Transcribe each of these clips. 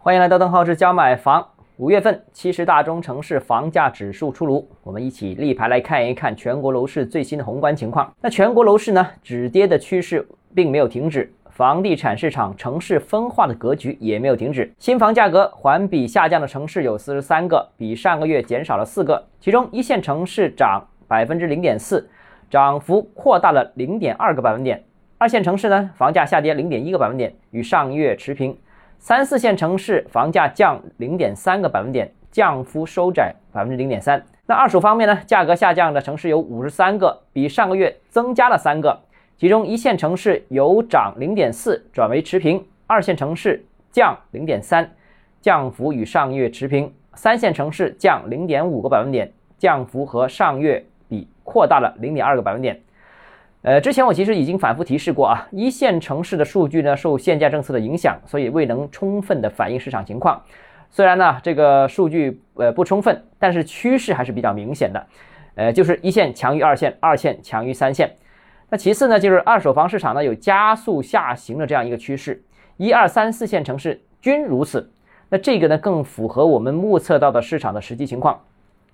欢迎来到邓浩志教买房。五月份七十大中城市房价指数出炉，我们一起立牌来看一看全国楼市最新的宏观情况。那全国楼市呢，止跌的趋势并没有停止，房地产市场城市分化的格局也没有停止。新房价格环比下降的城市有四十三个，比上个月减少了四个，其中一线城市涨百分之零点四，涨幅扩大了零点二个百分点。二线城市呢，房价下跌零点一个百分点，与上月持平。三四线城市房价降零点三个百分点，降幅收窄百分之零点三。那二手方面呢，价格下降的城市有五十三个，比上个月增加了三个。其中一线城市由涨零点四转为持平，二线城市降零点三，降幅与上月持平。三线城市降零点五个百分点，降幅和上月比扩大了零点二个百分点。呃，之前我其实已经反复提示过啊，一线城市的数据呢受限价政策的影响，所以未能充分的反映市场情况。虽然呢这个数据呃不充分，但是趋势还是比较明显的。呃，就是一线强于二线，二线强于三线。那其次呢，就是二手房市场呢有加速下行的这样一个趋势，一二三四线城市均如此。那这个呢更符合我们目测到的市场的实际情况。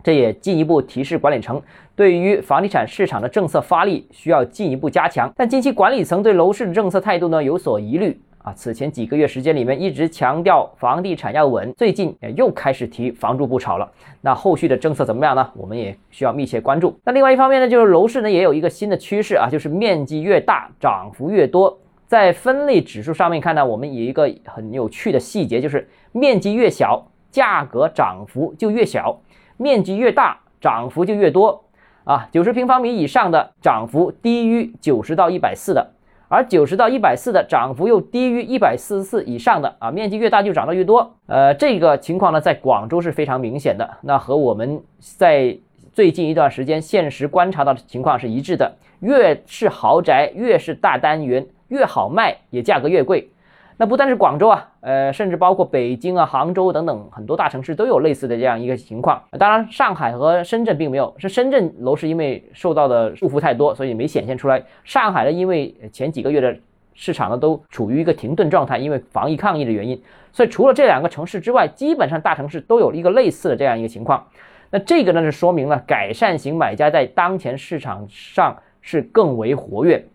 这也进一步提示管理层，对于房地产市场的政策发力需要进一步加强。但近期管理层对楼市的政策态度呢有所疑虑啊。此前几个月时间里面一直强调房地产要稳，最近又开始提房住不炒了。那后续的政策怎么样呢？我们也需要密切关注。那另外一方面呢，就是楼市呢也有一个新的趋势啊，就是面积越大涨幅越多。在分类指数上面看呢，我们有一个很有趣的细节，就是面积越小，价格涨幅就越小。面积越大，涨幅就越多啊！九十平方米以上的涨幅低于九十到一百四的，而九十到一百四的涨幅又低于一百四十四以上的啊！面积越大就涨得越多。呃，这个情况呢，在广州是非常明显的，那和我们在最近一段时间现实观察到的情况是一致的。越是豪宅，越是大单元，越好卖，也价格越贵。那不但是广州啊，呃，甚至包括北京啊、杭州等等很多大城市都有类似的这样一个情况。当然，上海和深圳并没有，是深圳楼市因为受到的束缚太多，所以没显现出来。上海呢，因为前几个月的市场呢都处于一个停顿状态，因为防疫抗疫的原因，所以除了这两个城市之外，基本上大城市都有一个类似的这样一个情况。那这个呢是说明了改善型买家在当前市场上是更为活跃。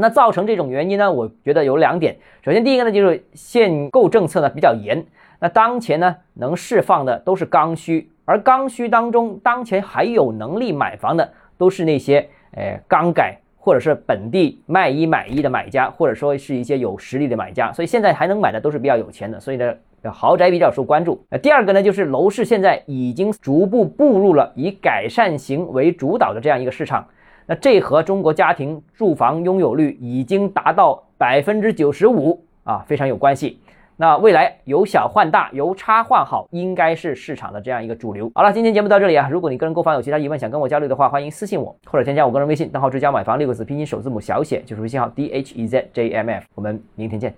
那造成这种原因呢？我觉得有两点。首先，第一个呢，就是限购政策呢比较严。那当前呢，能释放的都是刚需，而刚需当中，当前还有能力买房的，都是那些呃刚改或者是本地卖一买一的买家，或者说是一些有实力的买家。所以现在还能买的都是比较有钱的。所以呢，豪宅比较受关注。那第二个呢，就是楼市现在已经逐步步入了以改善型为主导的这样一个市场。那这和中国家庭住房拥有率已经达到百分之九十五啊，非常有关系。那未来由小换大，由差换好，应该是市场的这样一个主流。好了，今天节目到这里啊。如果你个人购房有其他疑问，想跟我交流的话，欢迎私信我或者添加我个人微信，账号“追加买房”六个字拼音首字母小写就是微信号 d h e z j m f。我们明天见。